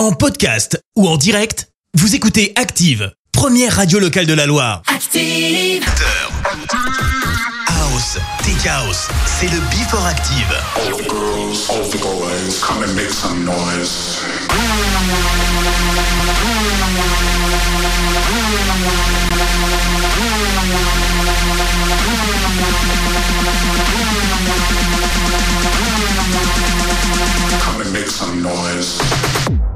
En podcast ou en direct, vous écoutez Active, première radio locale de la Loire. Active House, Tech House, c'est le Before Active. All the girls, all the boys, come and make some noise. Come and make some noise.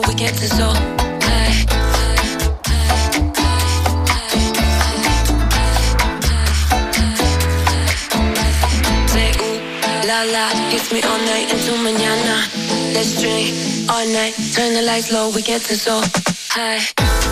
we get this all high. La la, hits me all night until mañana. Let's drink all night, turn the lights low, we get this all high.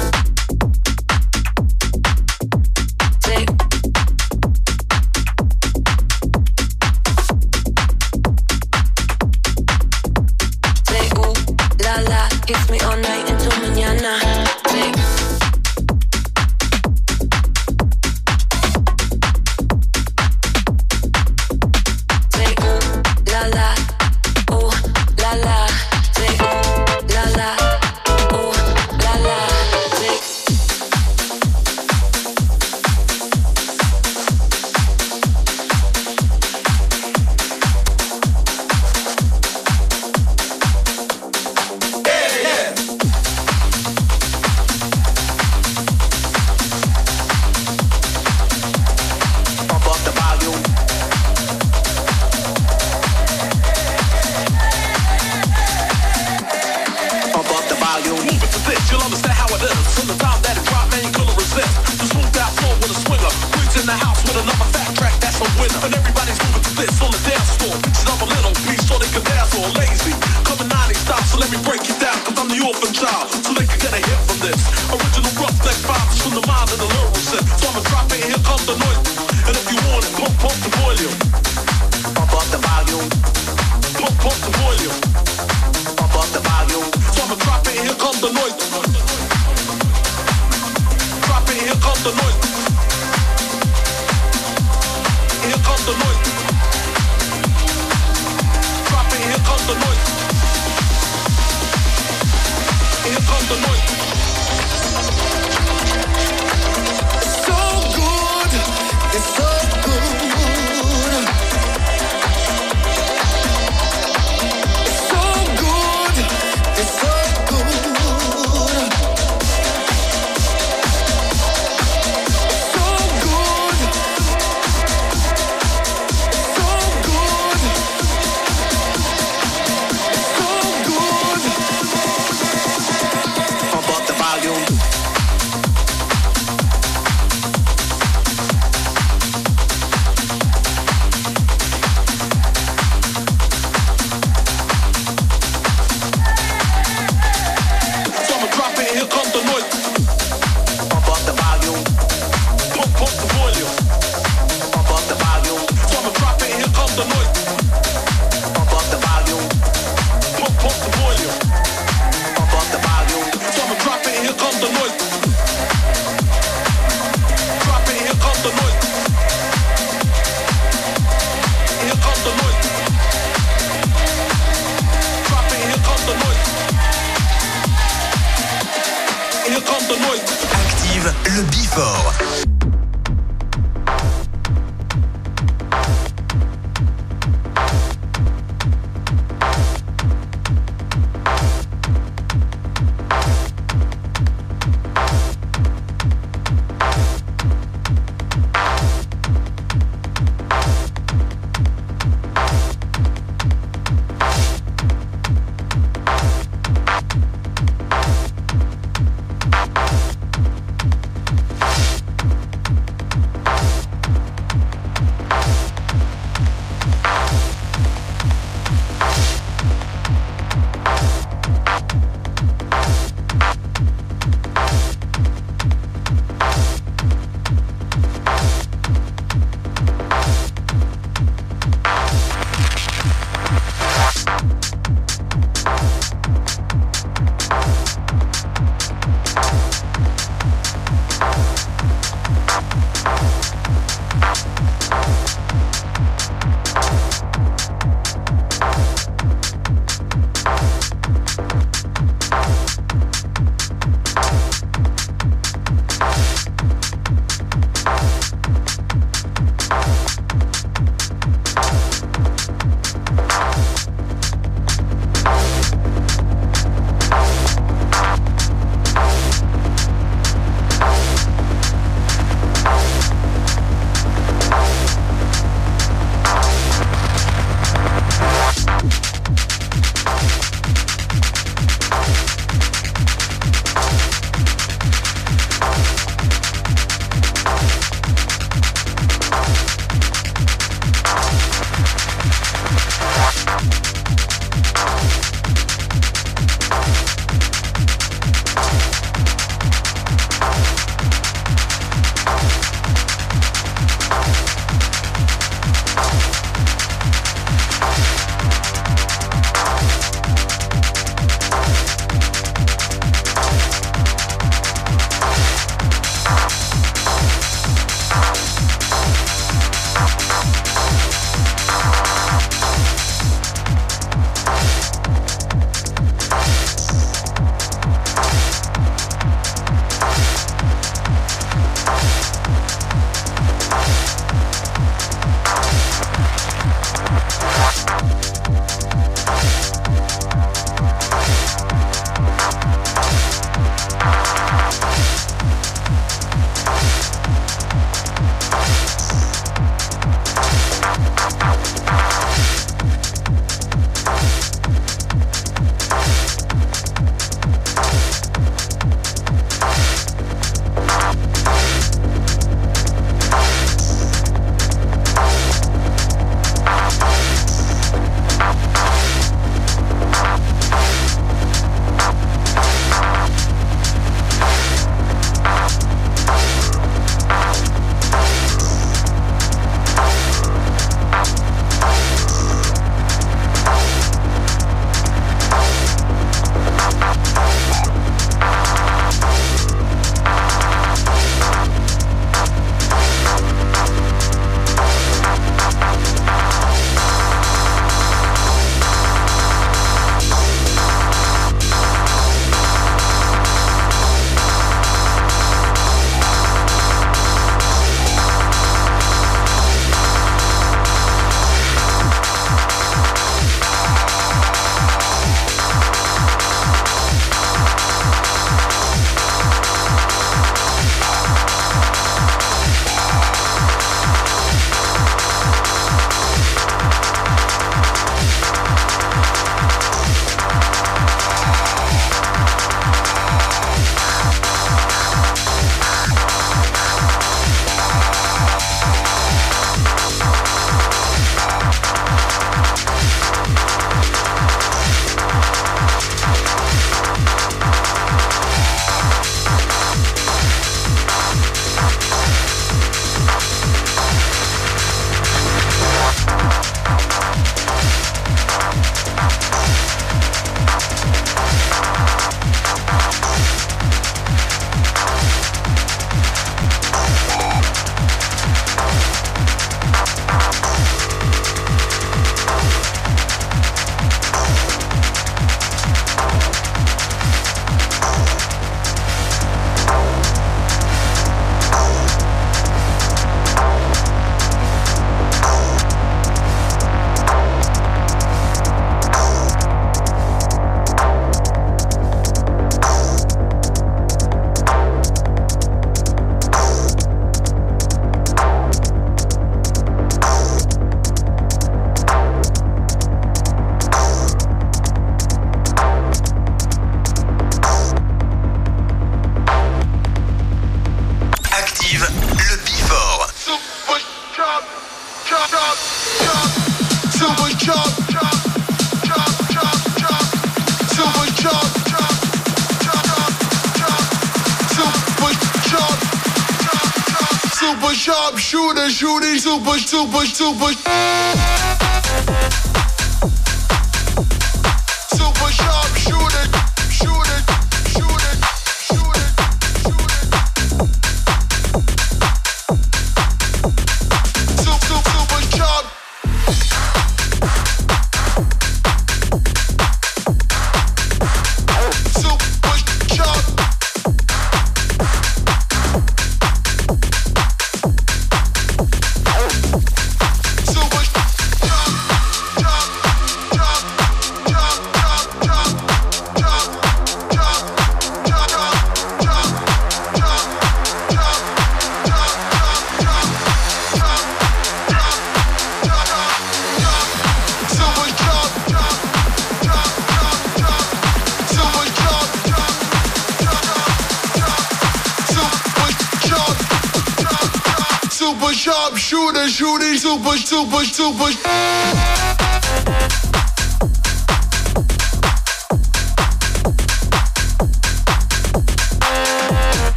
shooting shooting super, super, super.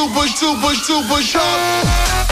Super, super, super push.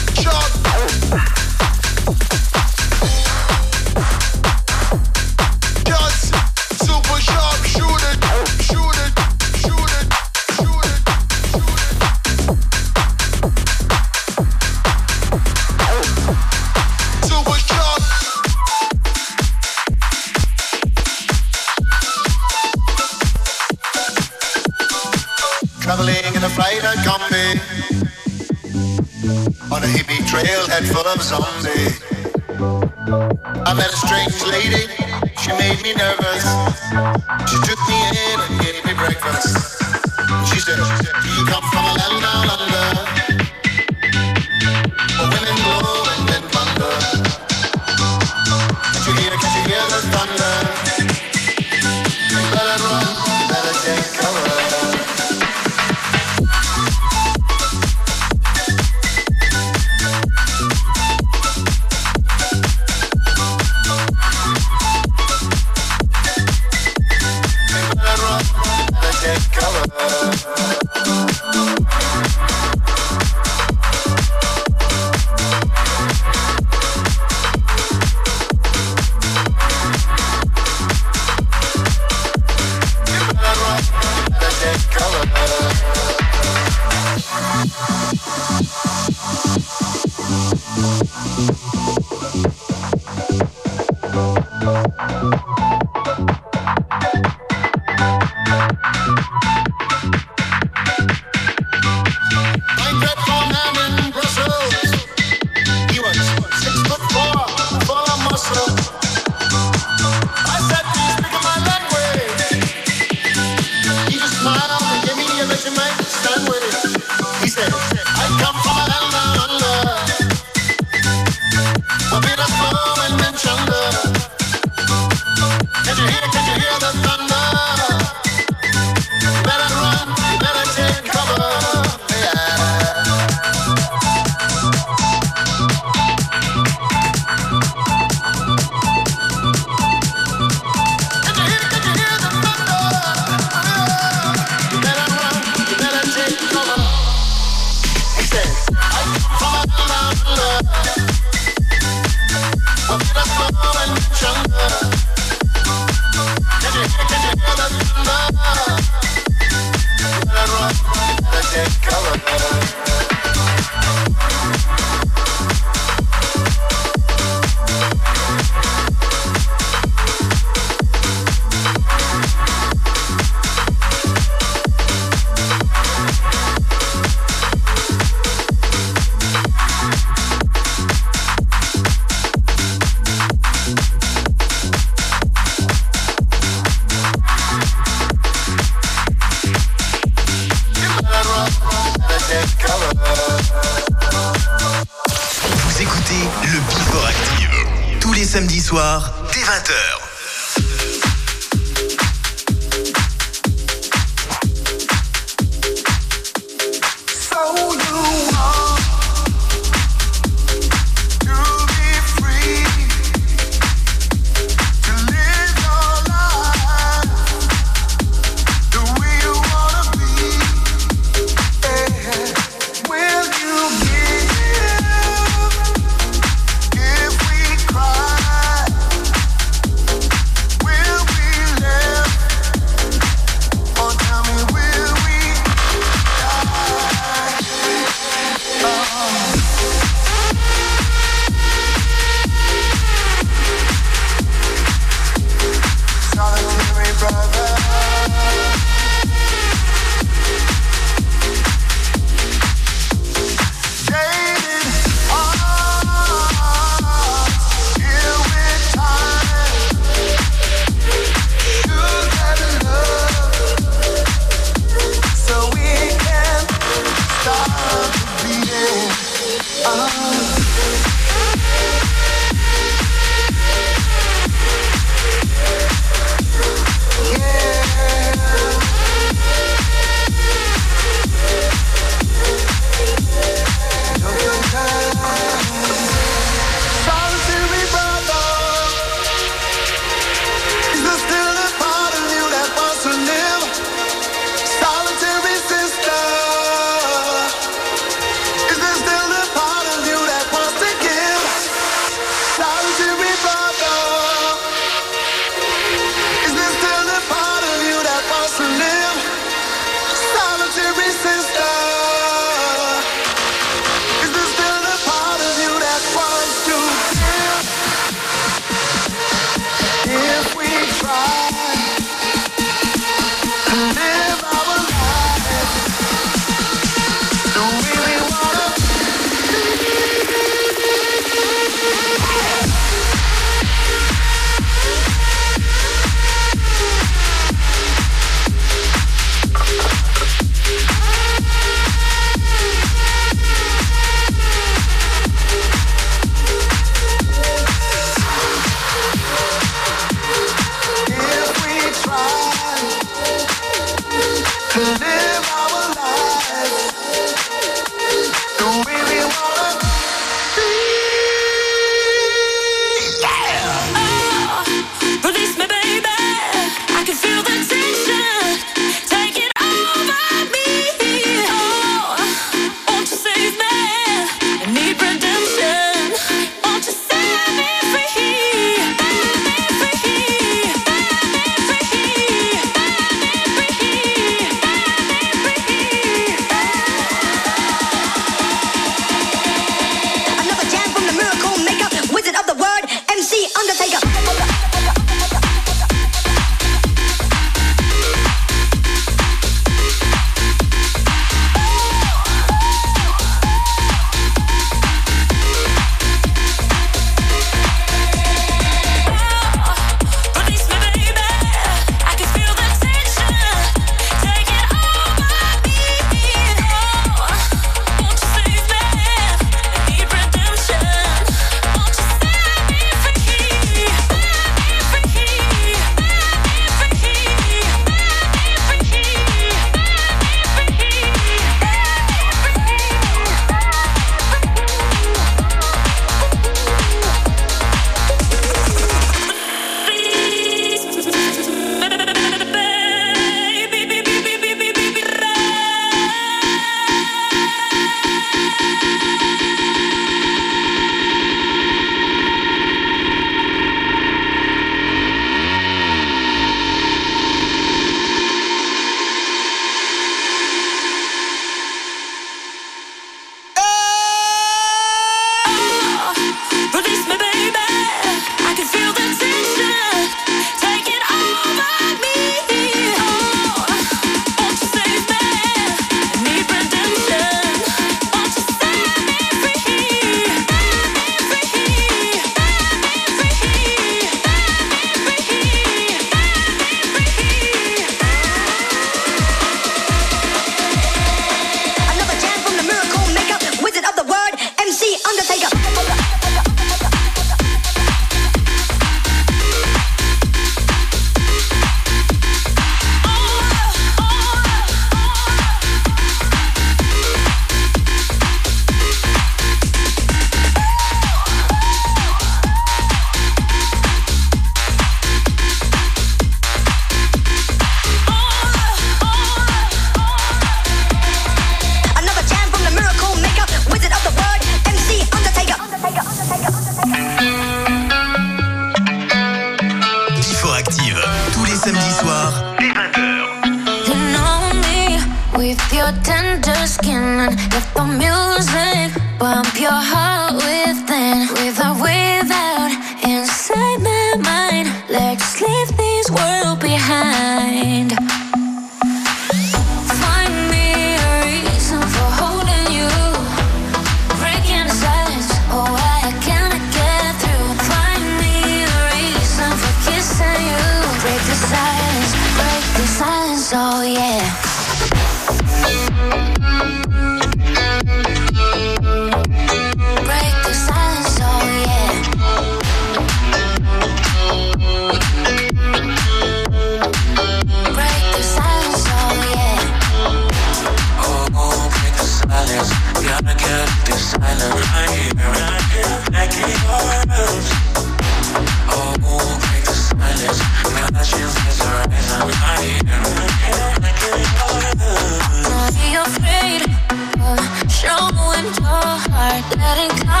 Showing your heart, let it go.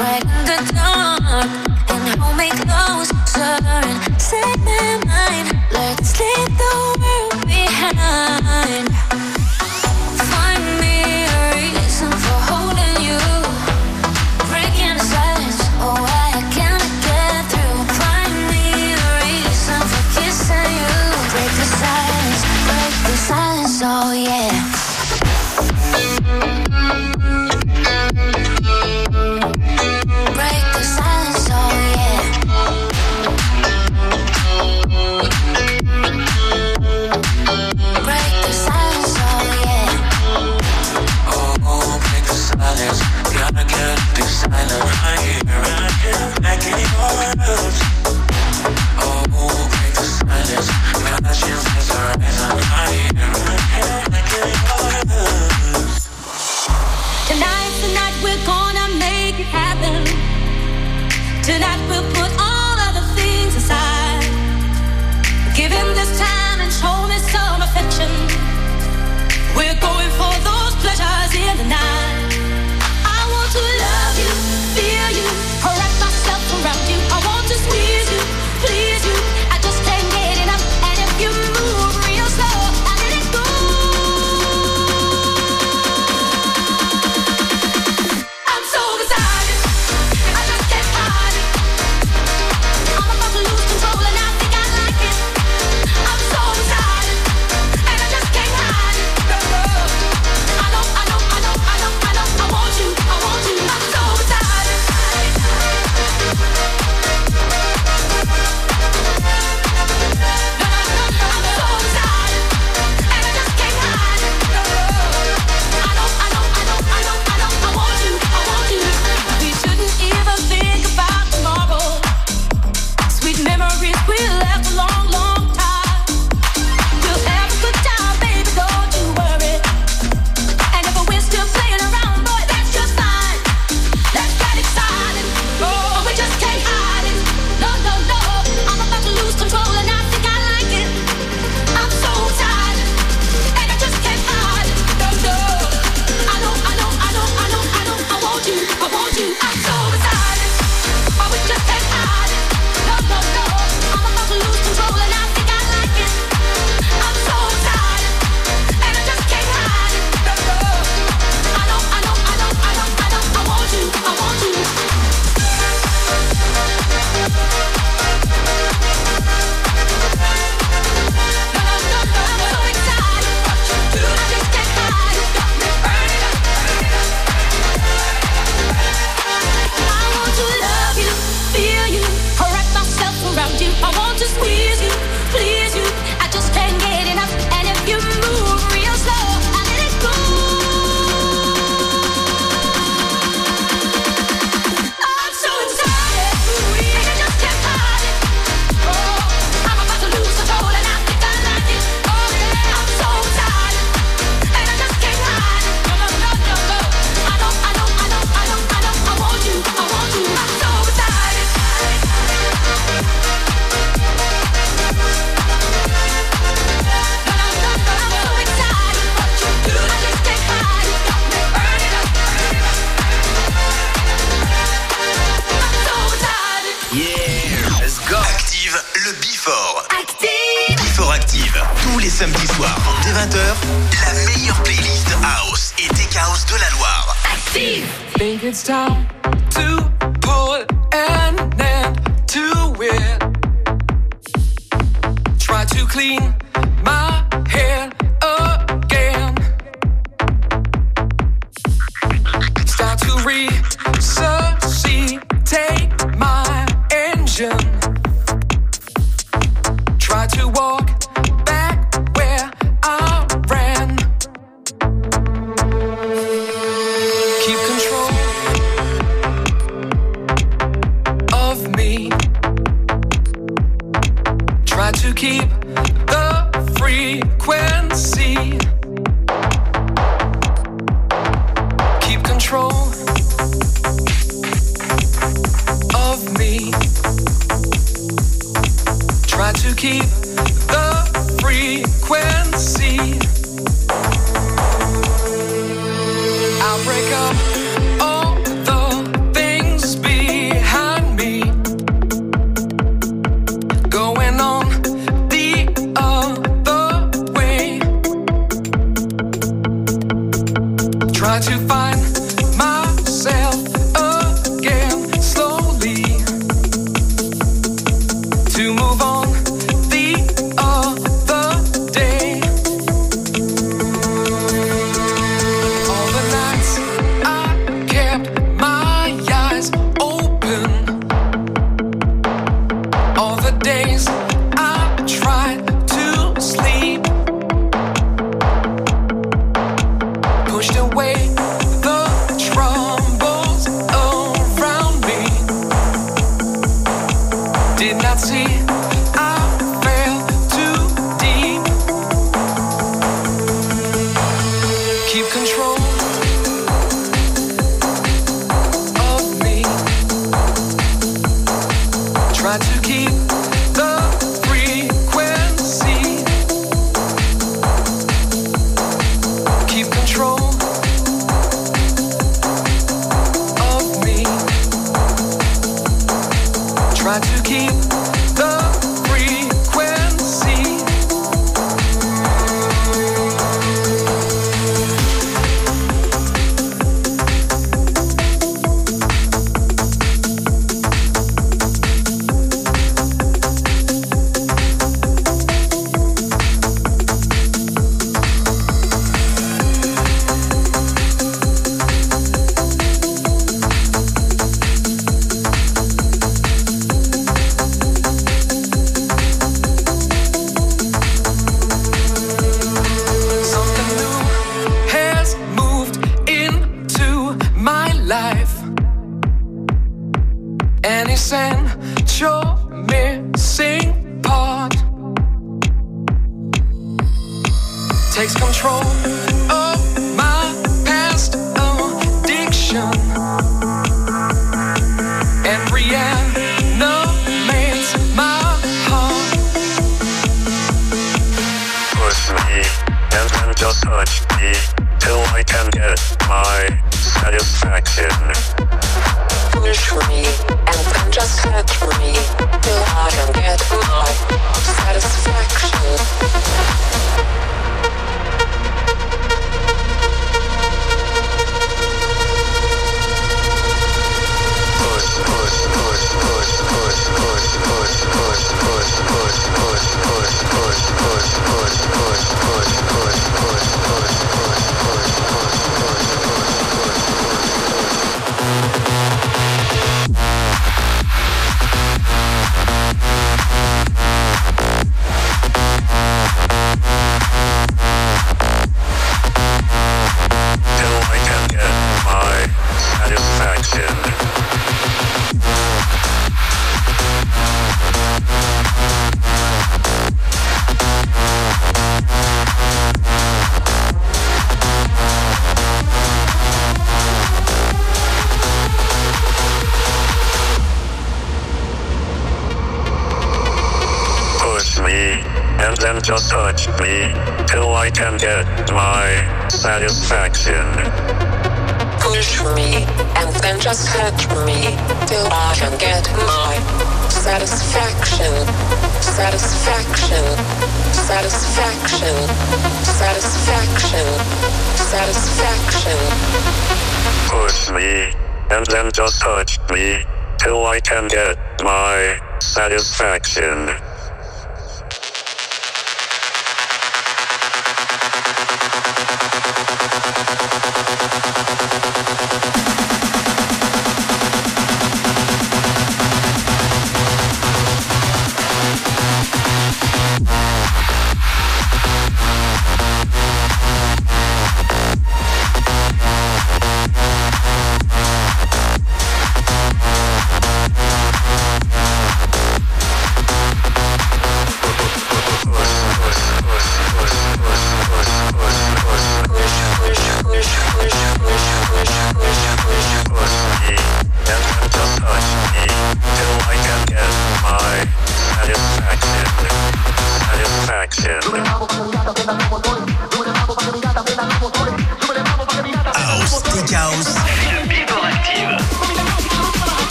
Right in the dark, and hold me closer and set my mind. Let's leave the world behind.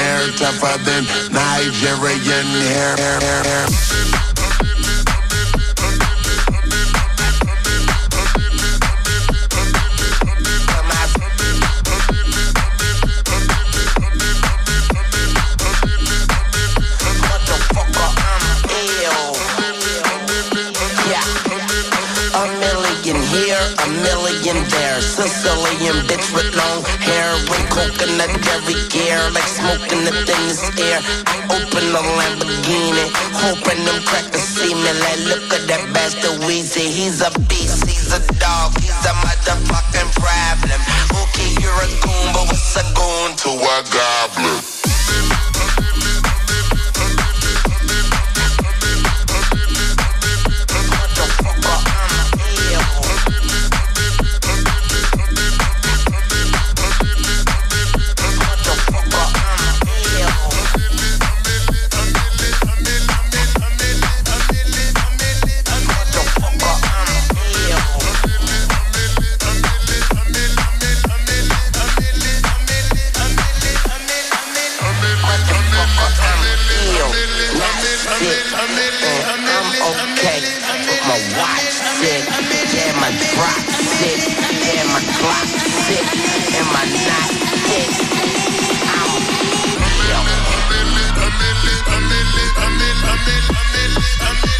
hair, tougher than Nigerian hair. hair, hair, hair. billionaire, Sicilian bitch with long hair, with coconut every gear, like smoking the thinnest air. I open a Lamborghini, hoping them crackers see me. Like, look at that bastard Weezy, he's a beast, he's a dog, he's a motherfucking problem. Okay, you're a goon, but what's a goon to a god? clock sick. Am I not. I'm in it, I'm in it, I'm in it, I'm in it, I'm in it, I'm in it.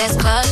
That's club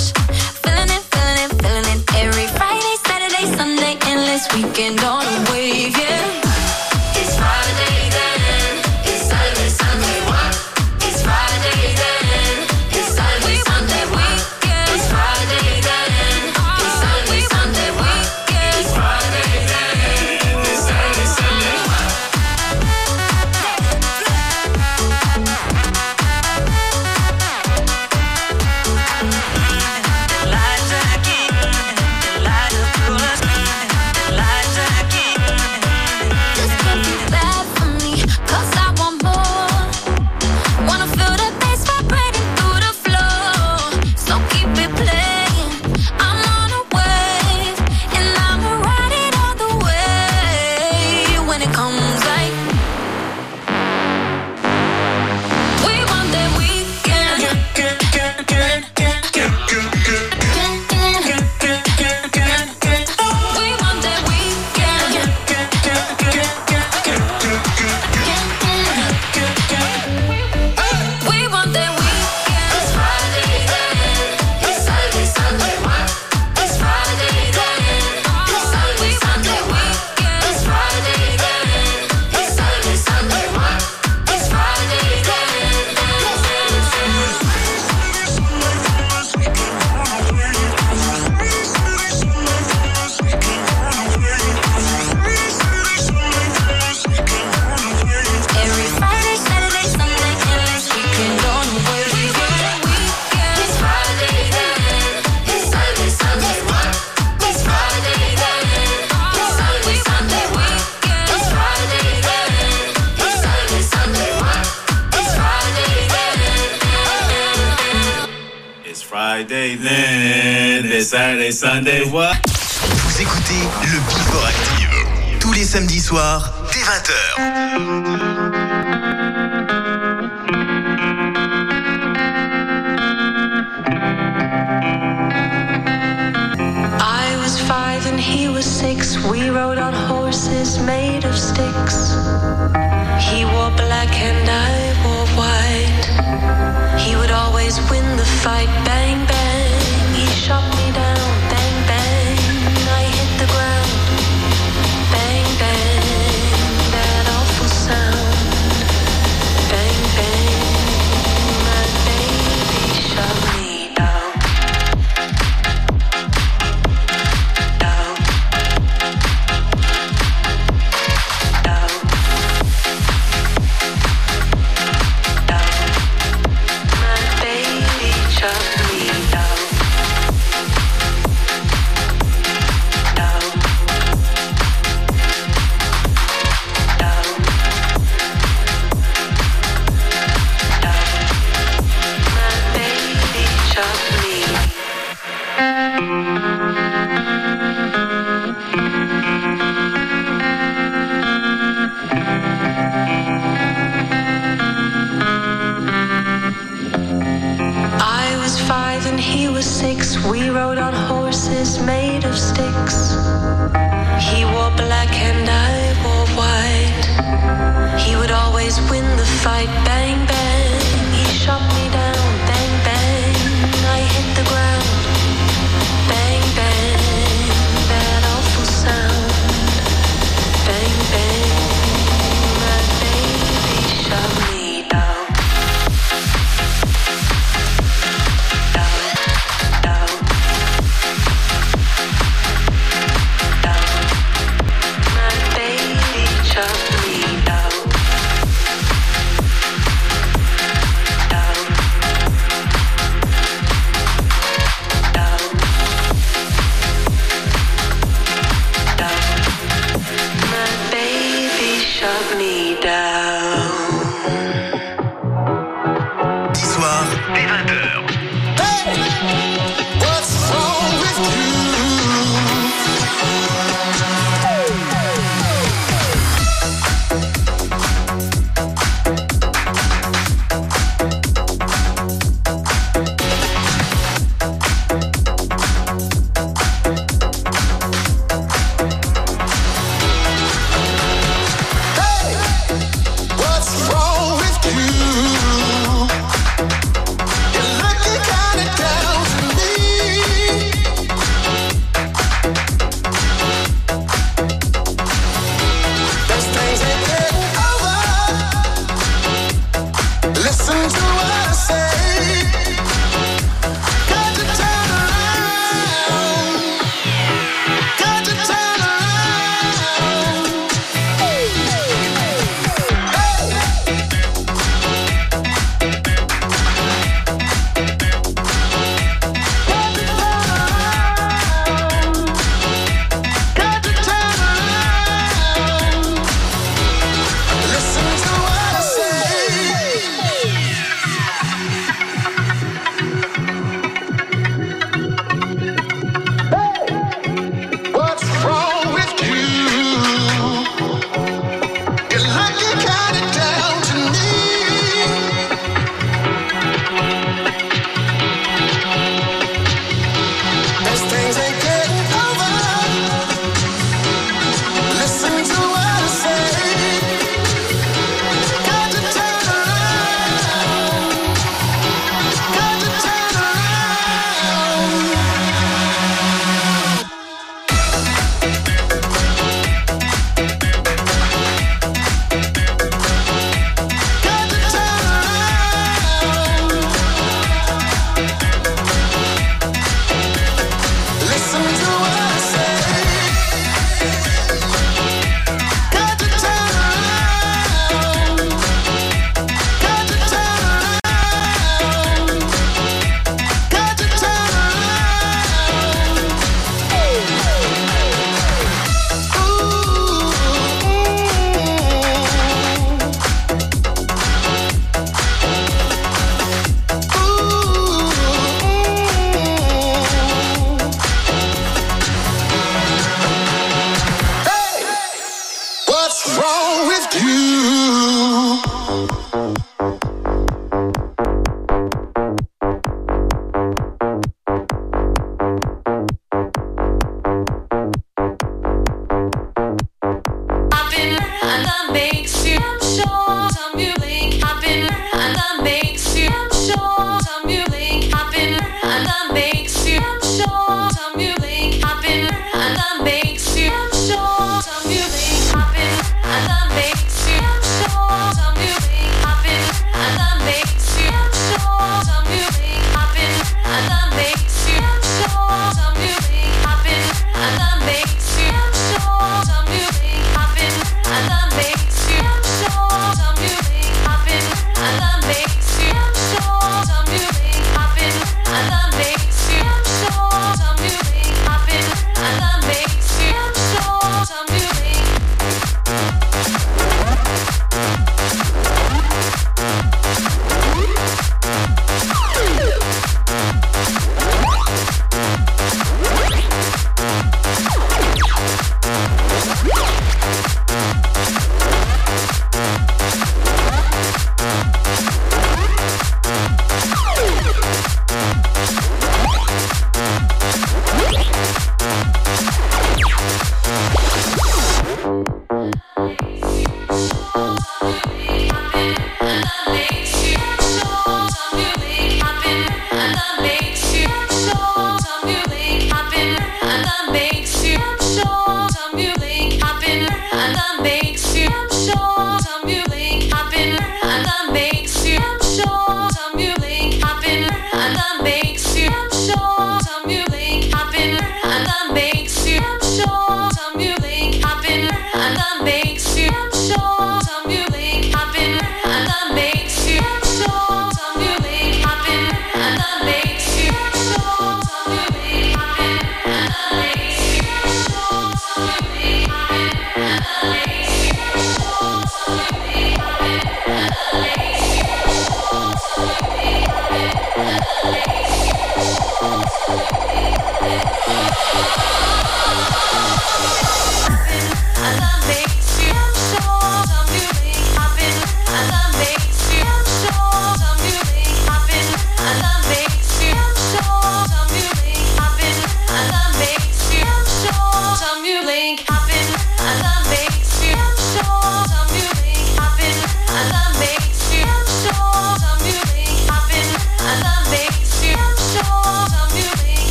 Sunday. What?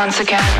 Once again.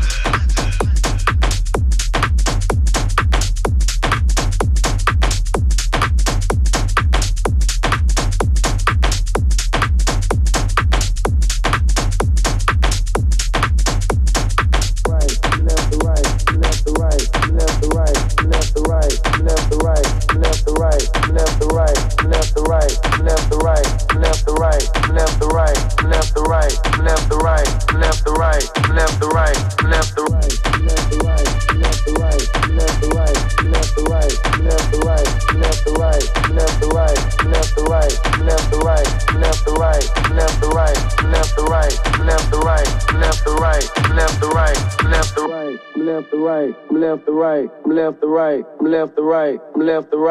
left the right.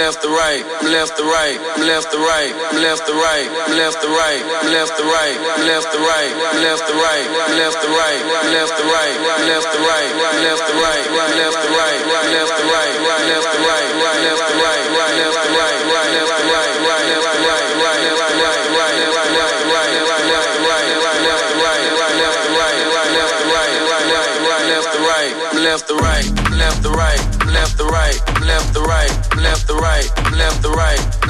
left to right, left to right, left to right, left to right, left to right, left to right, left to right, left to right, left to right, left to right, left to right, left to right, left to right, left to left to right,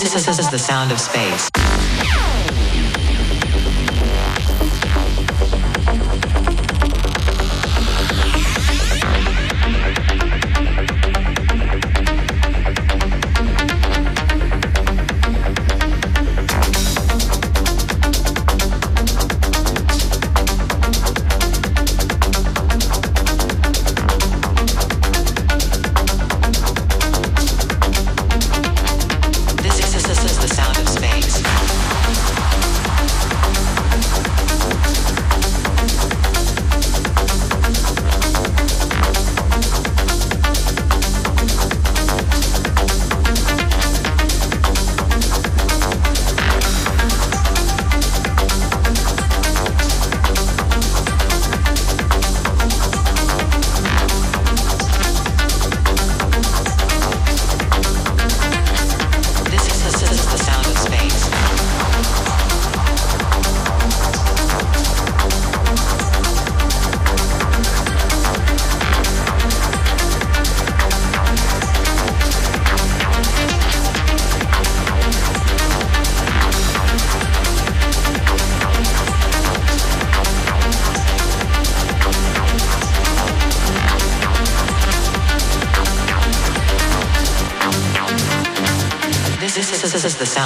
This is, this is the sound of space.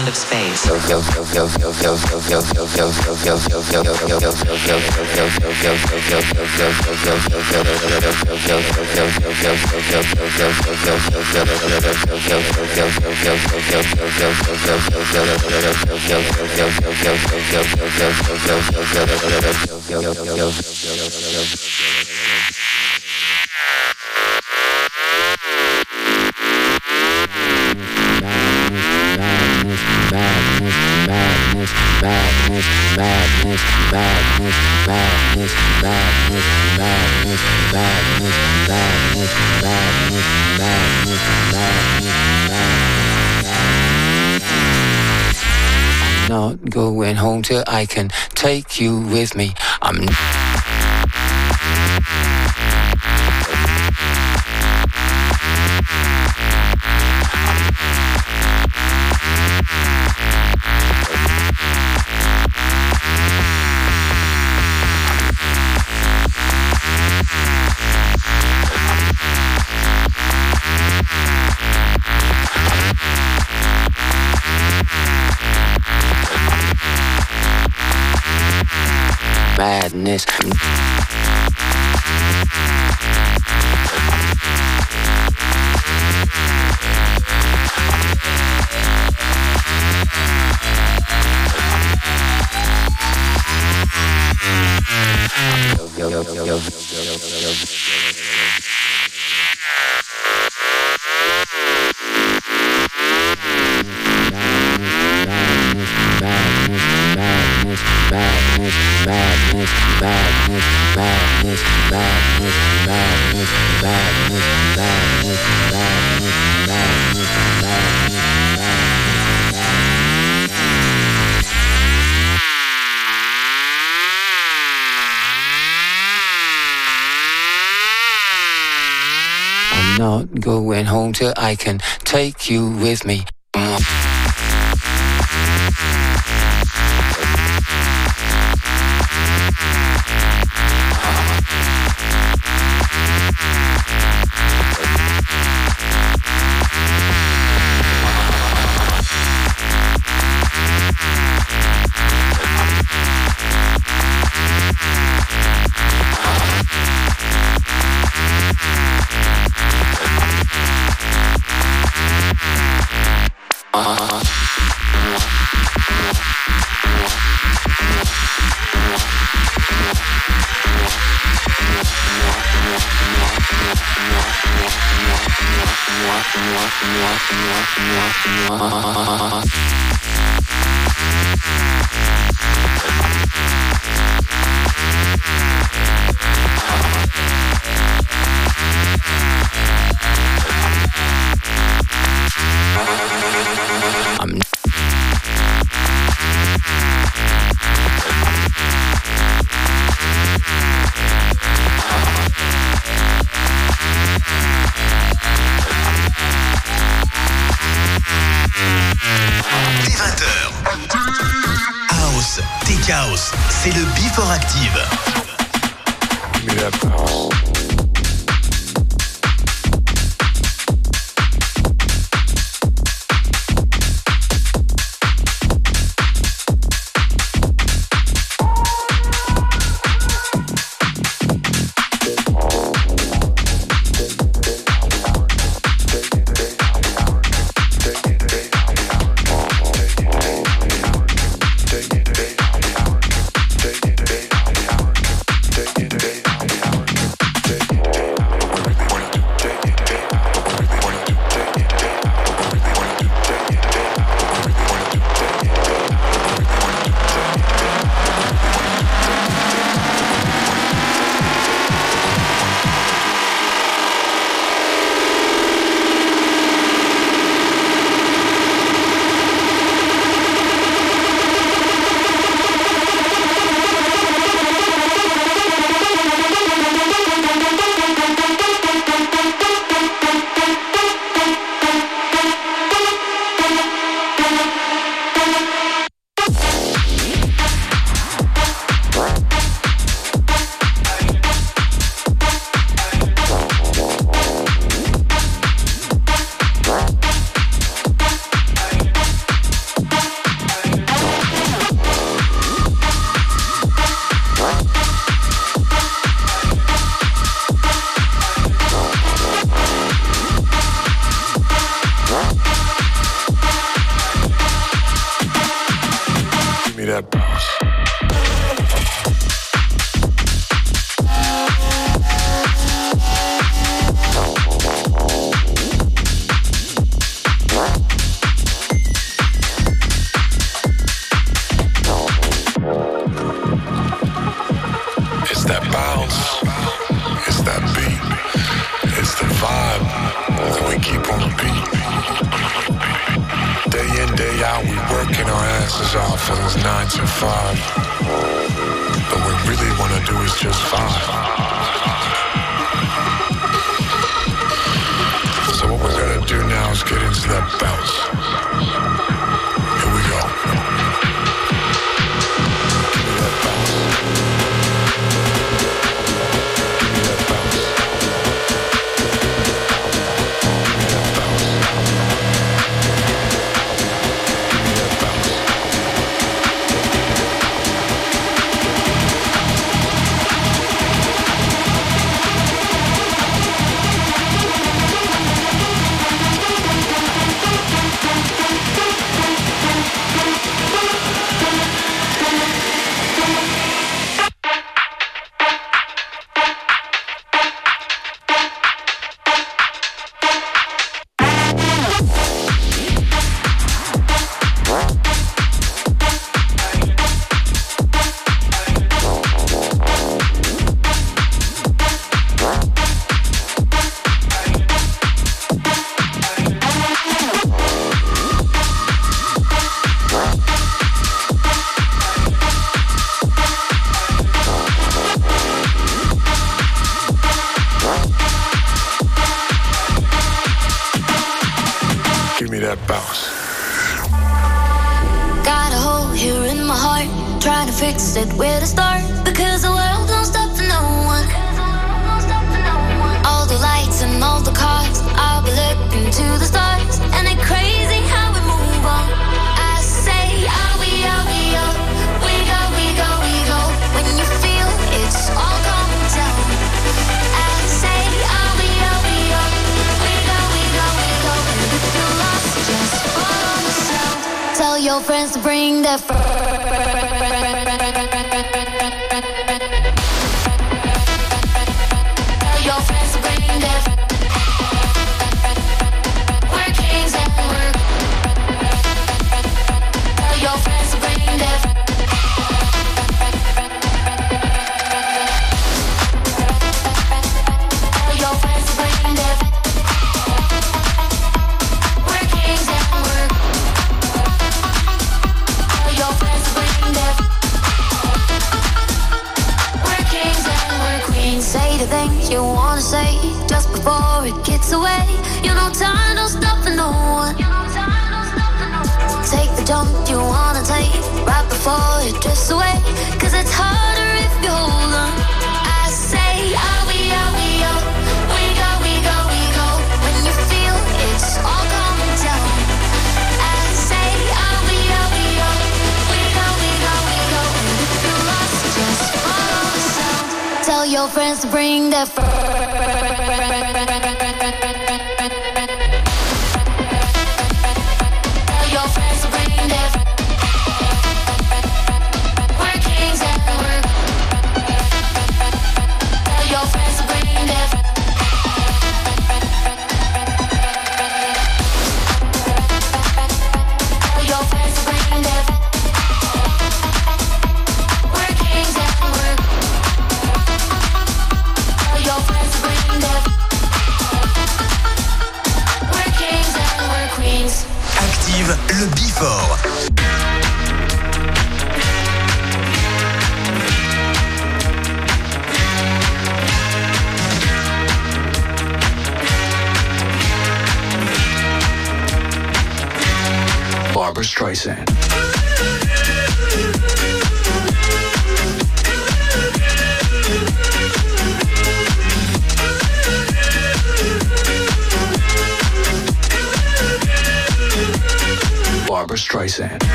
sound of space. Not going home till I can take you with me. I'm going I can take you with me.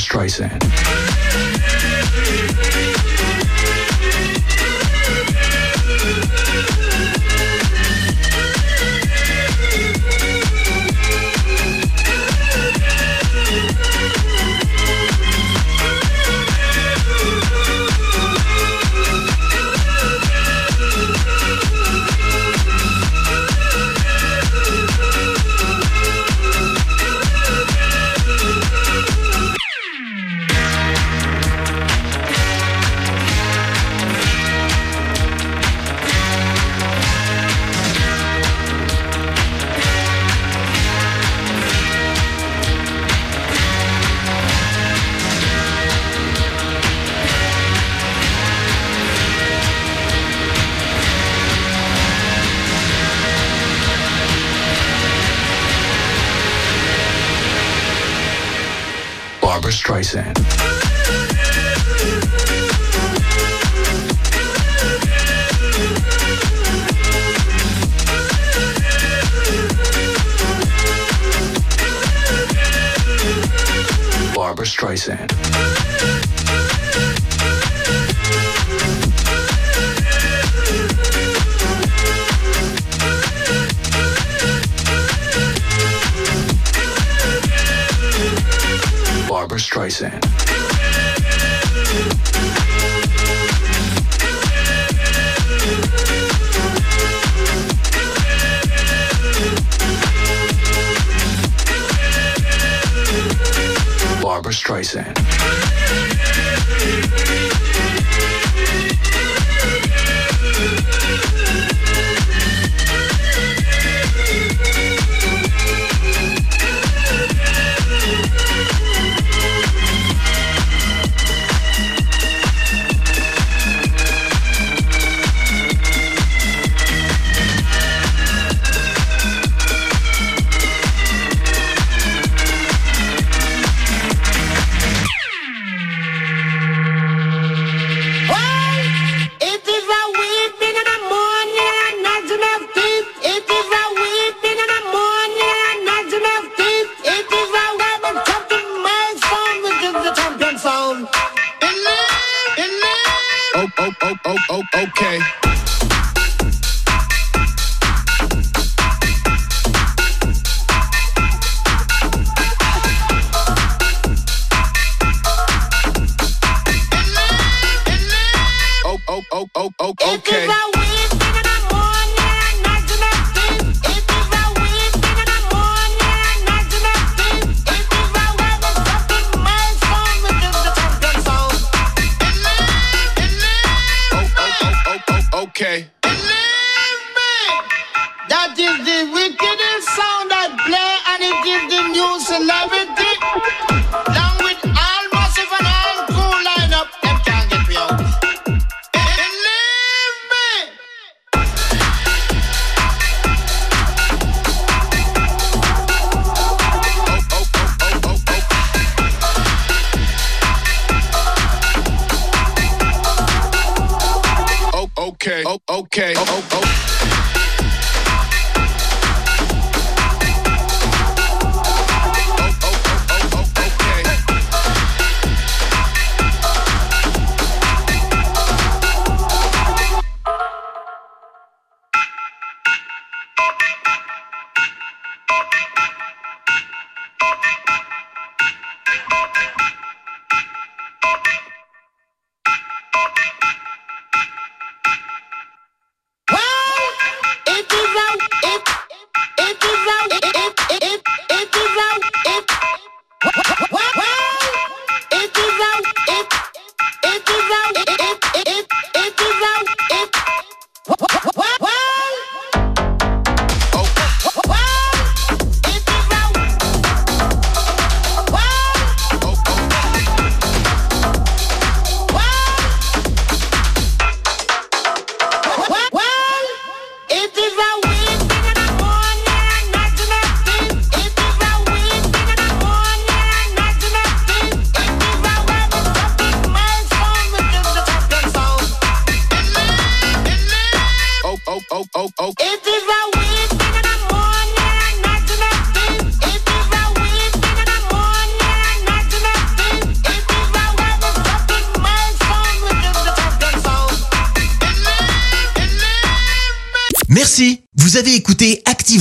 Streisand.